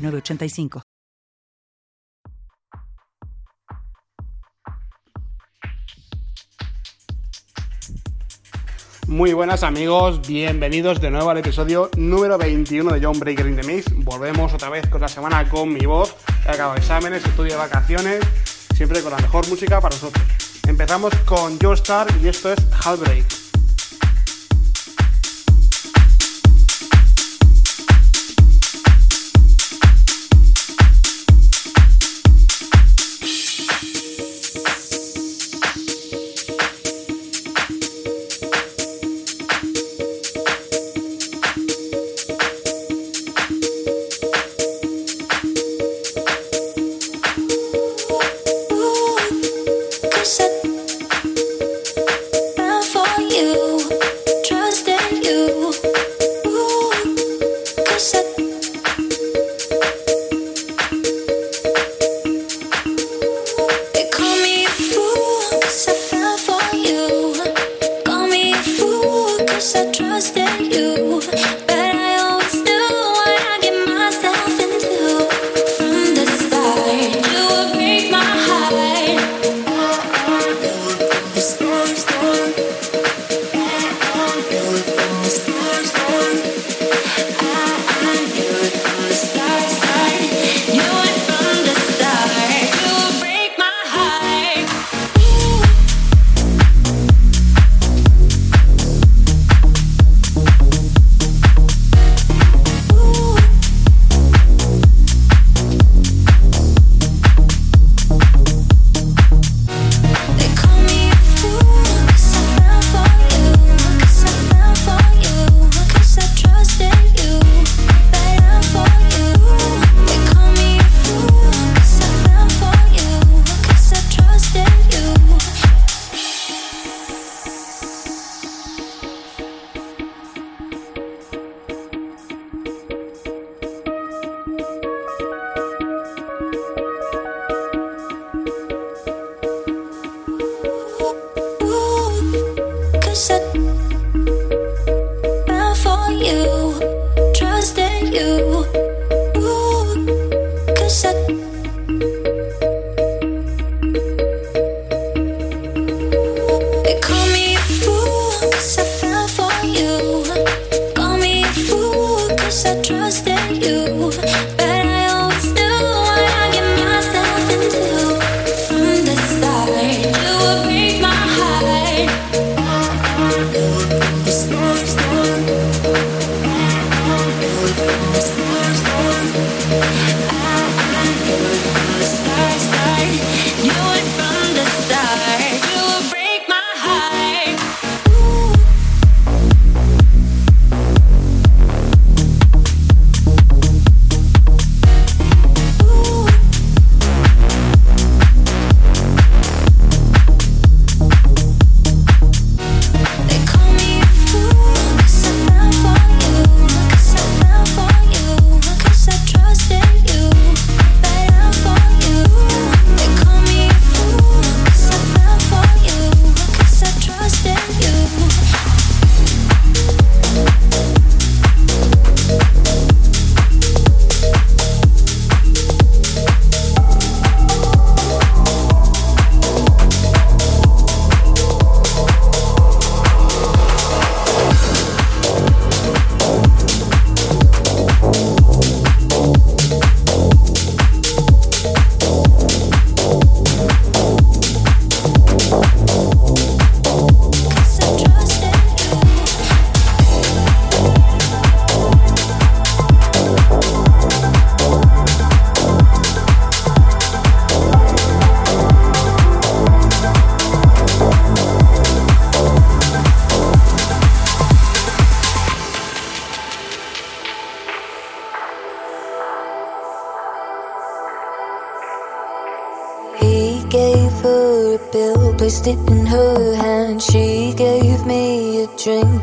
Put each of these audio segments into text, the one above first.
906985. Muy buenas amigos, bienvenidos de nuevo al episodio número 21 de John Breaker in the Mix. Volvemos otra vez con la semana con mi voz. He acabado exámenes, estudio de vacaciones, siempre con la mejor música para nosotros. Empezamos con Joe Star y esto es Heartbreak. for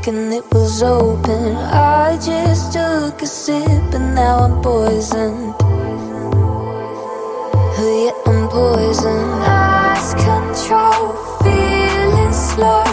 and it was open. I just took a sip and now I'm poisoned. Oh, yeah, I'm poisoned. Lost control, feeling slow.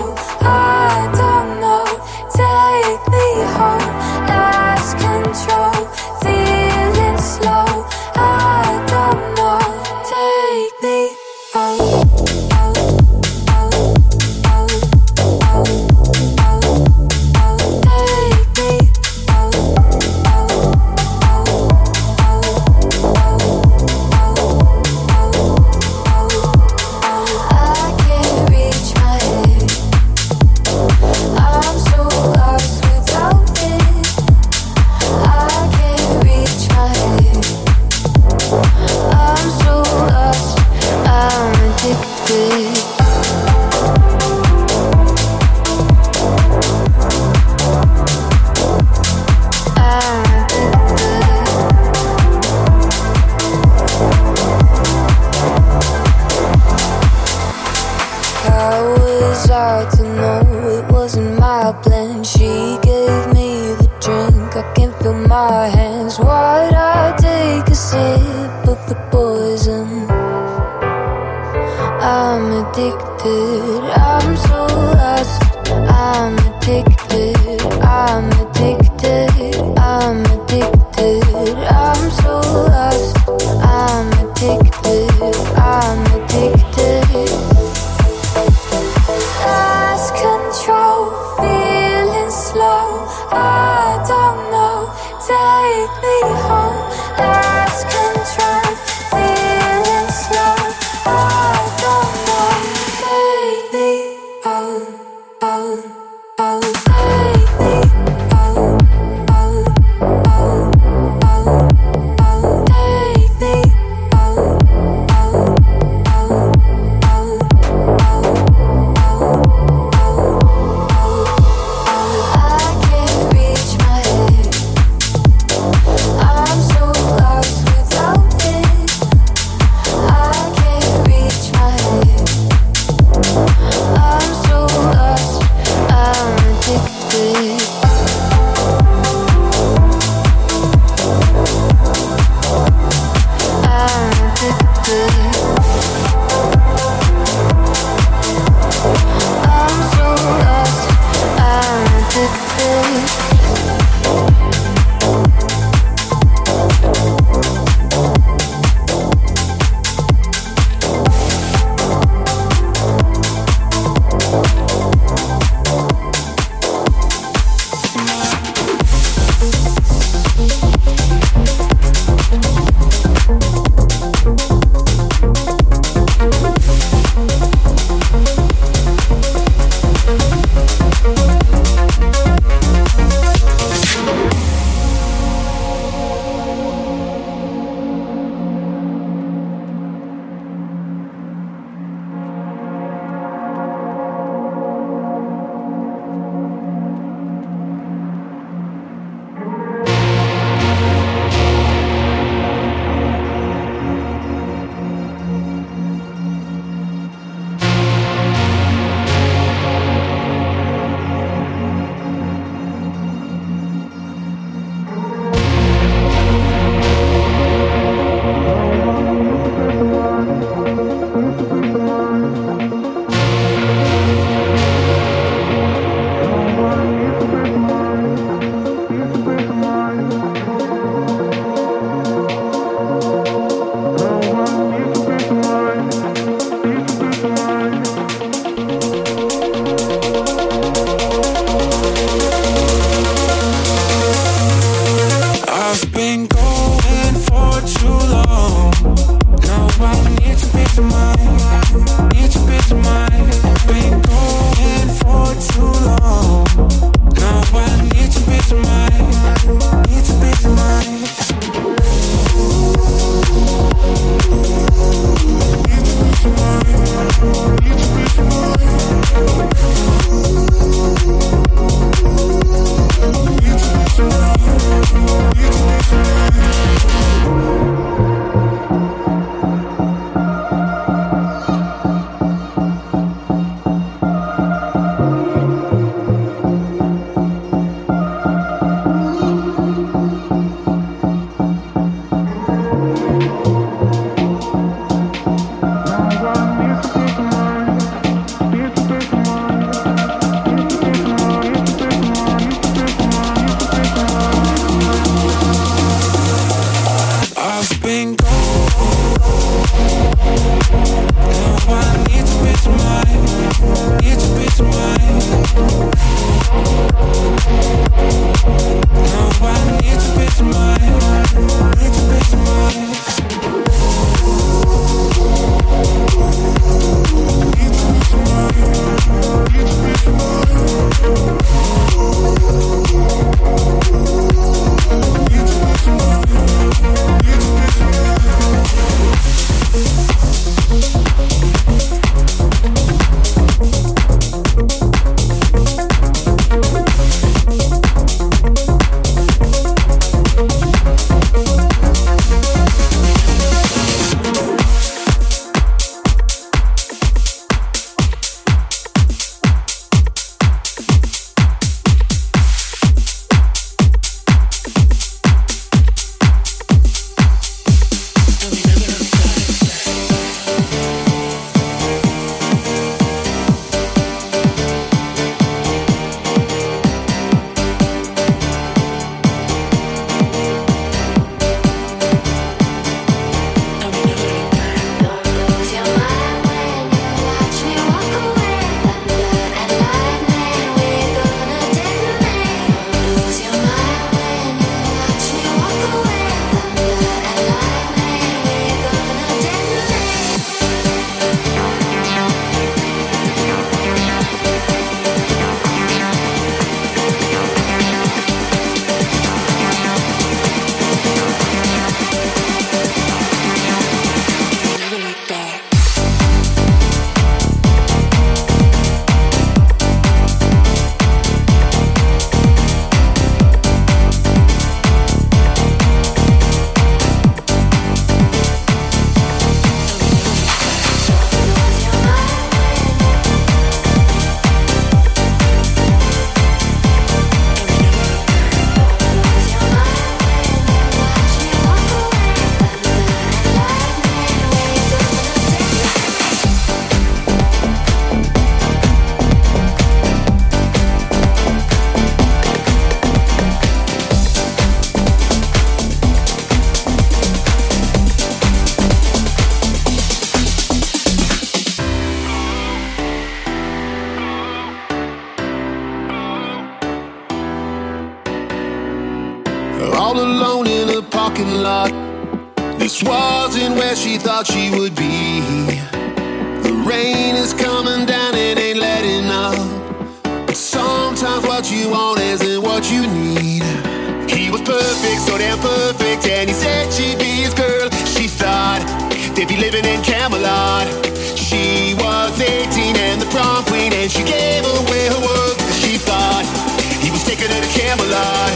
Camelot.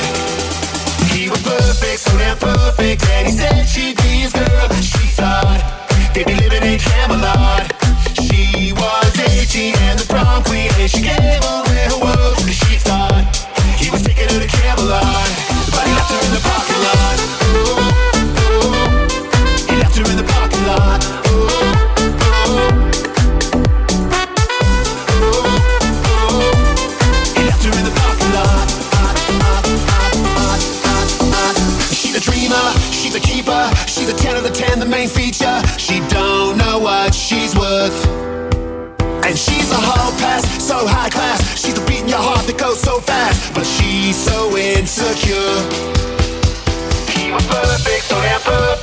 He was perfect, so damn perfect, and he said she'd be his girl. She thought they'd be living in Camelot. She was 18 and the prom queen, and she came. a insecure. He was perfect, so imperfect.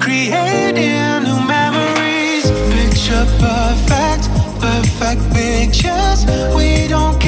creating new memories. Picture perfect, perfect pictures. We don't care.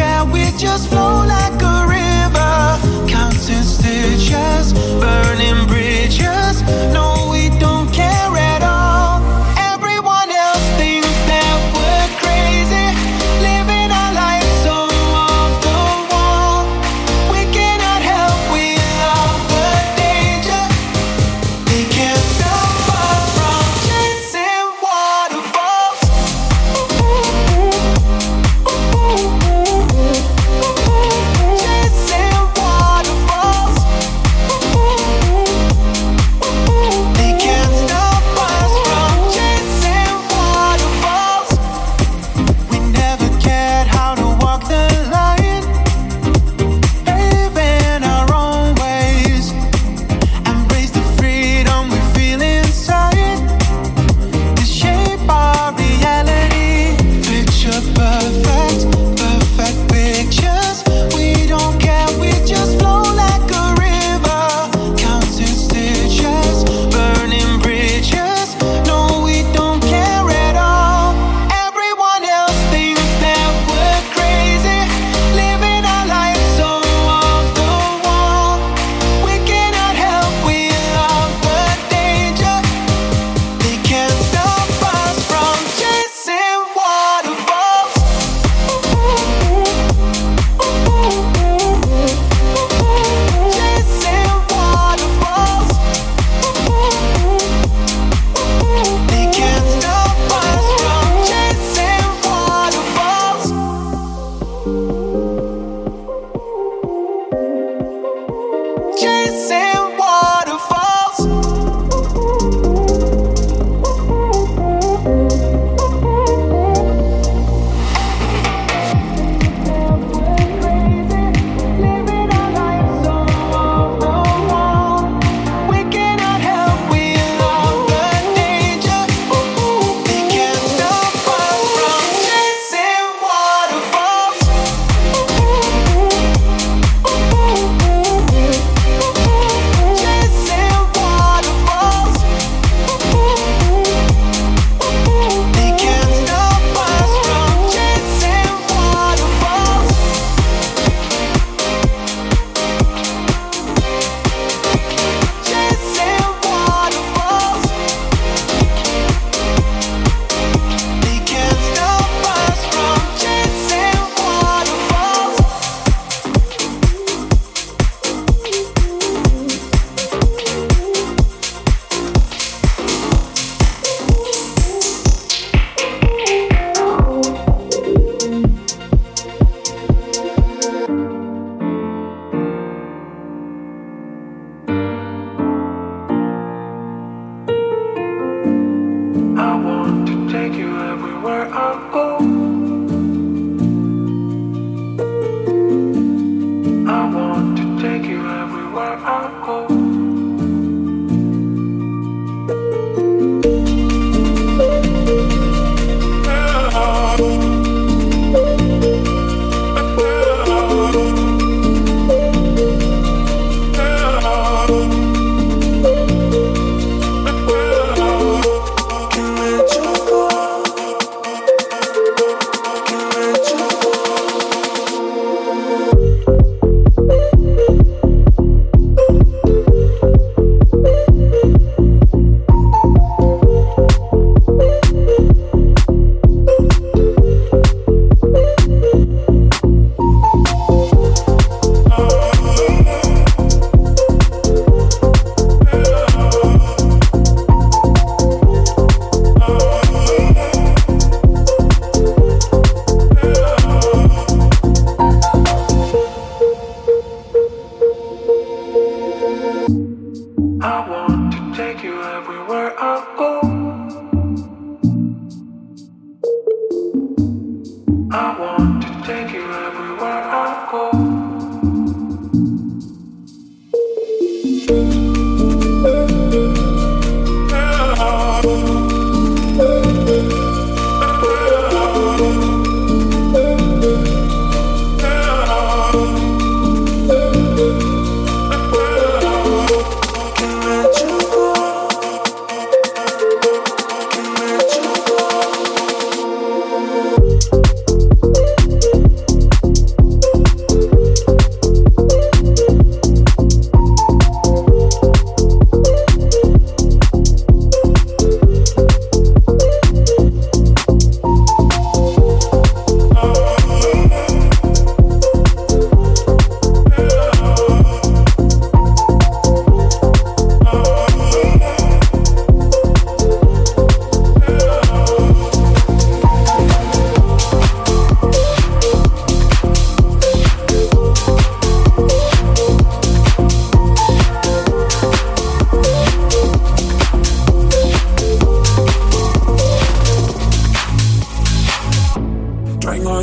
I want.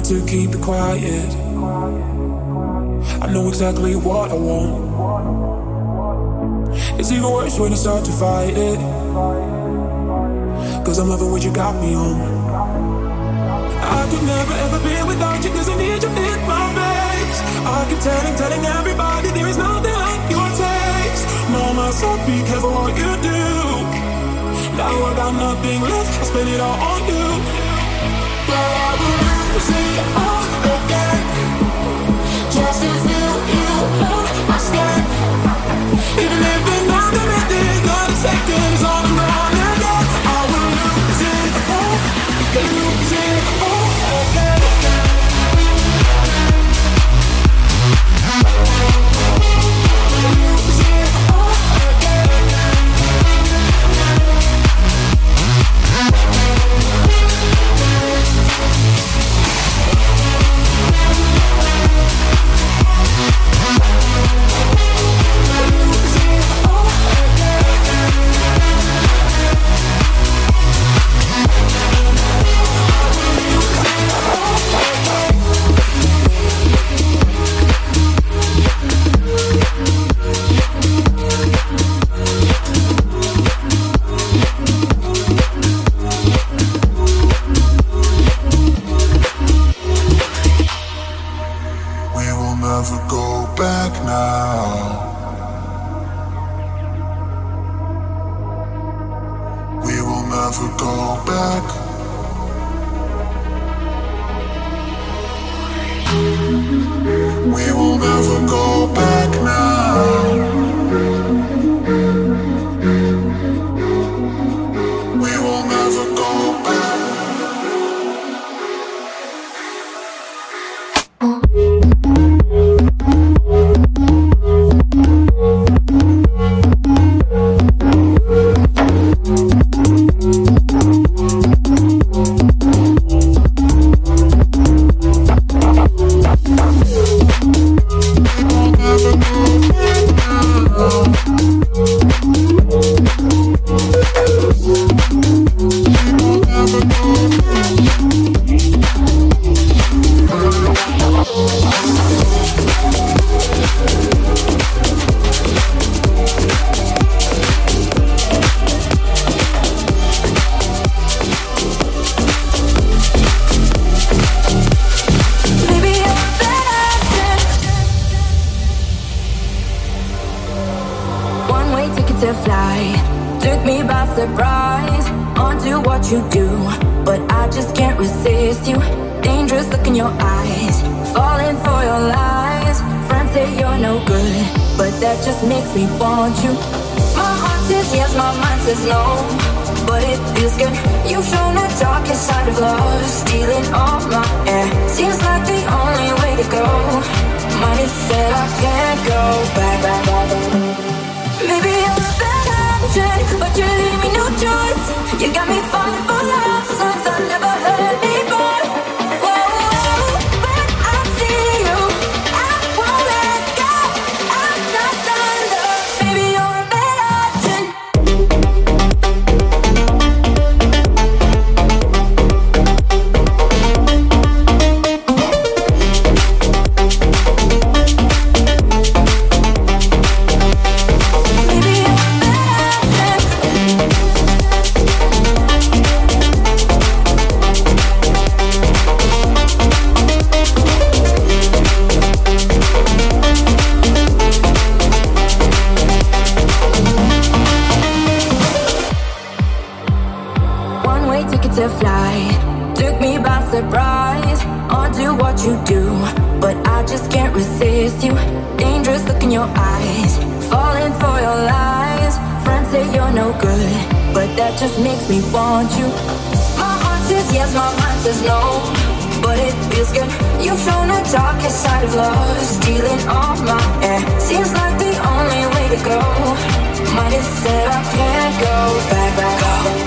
to keep it quiet. I know exactly what I want. It's even worse when you start to fight it. Cause I'm loving what you got me on. I could never ever be without you cause I need you in my veins. I keep telling, telling everybody there is nothing like your taste. Mama, so be careful what you do. Now I got nothing left, I spend it all on you say, oh. good, but that just makes me want you. My heart says yes, my mind says no, but it feels good. You've shown the darkest side of love, stealing all my air. Seems like the only way to go. Might have said I can't go back, back, back.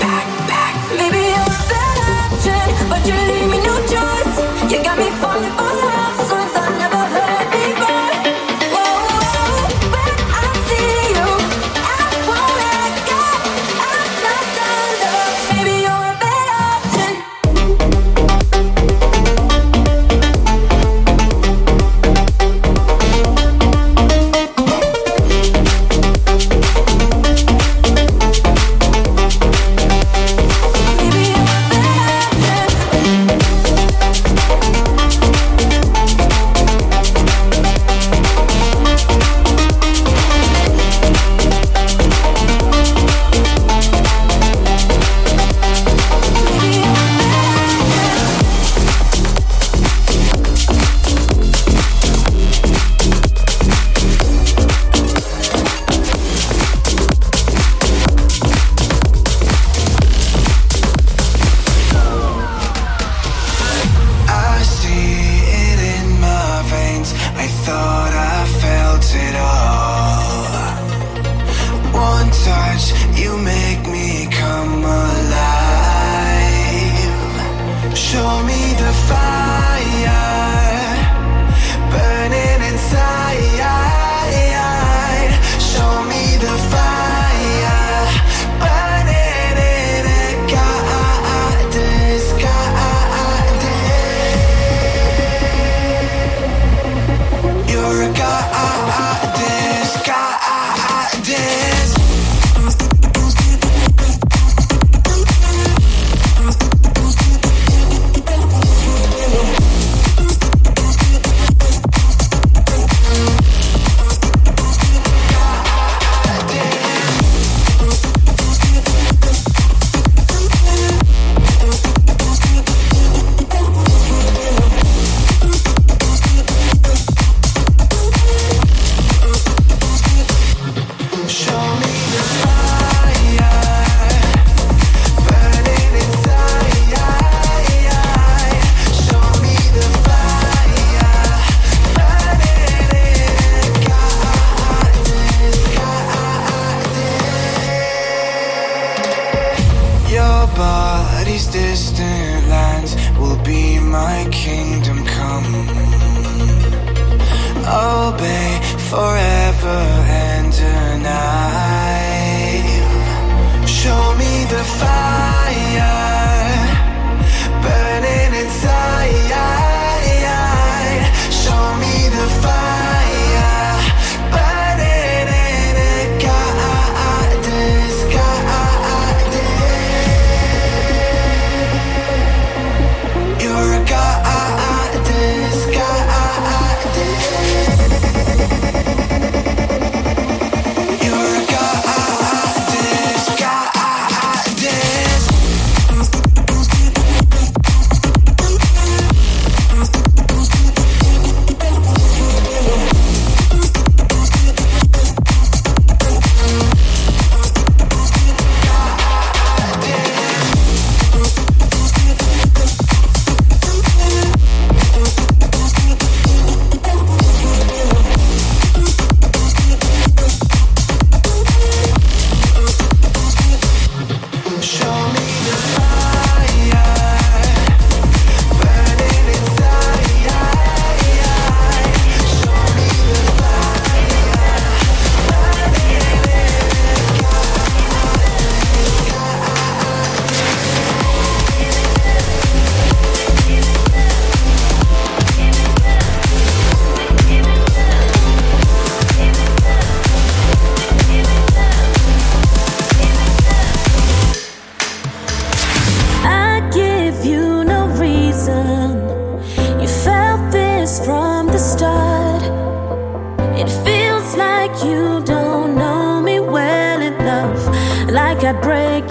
that break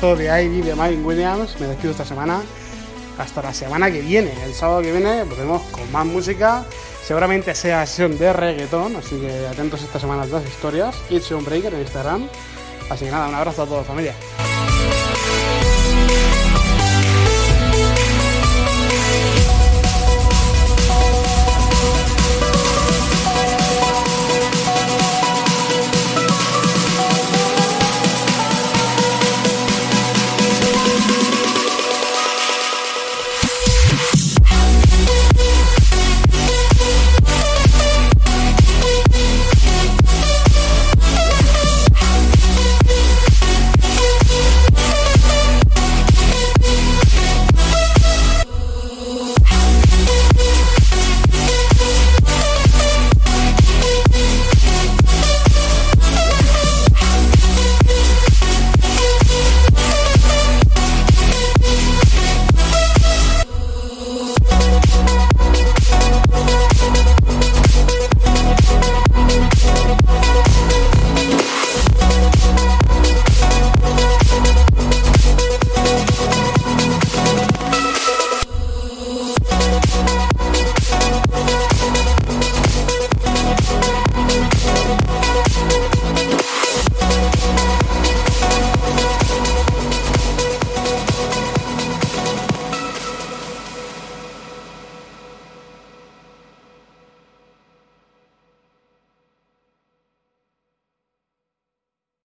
de Ivy de Mike Williams. Me despido esta semana. Hasta la semana que viene. El sábado que viene volvemos con más música. Seguramente sea sesión de reggaetón. Así que atentos esta semana a las historias. It's John Breaker en Instagram. Así que nada, un abrazo a todos, familia.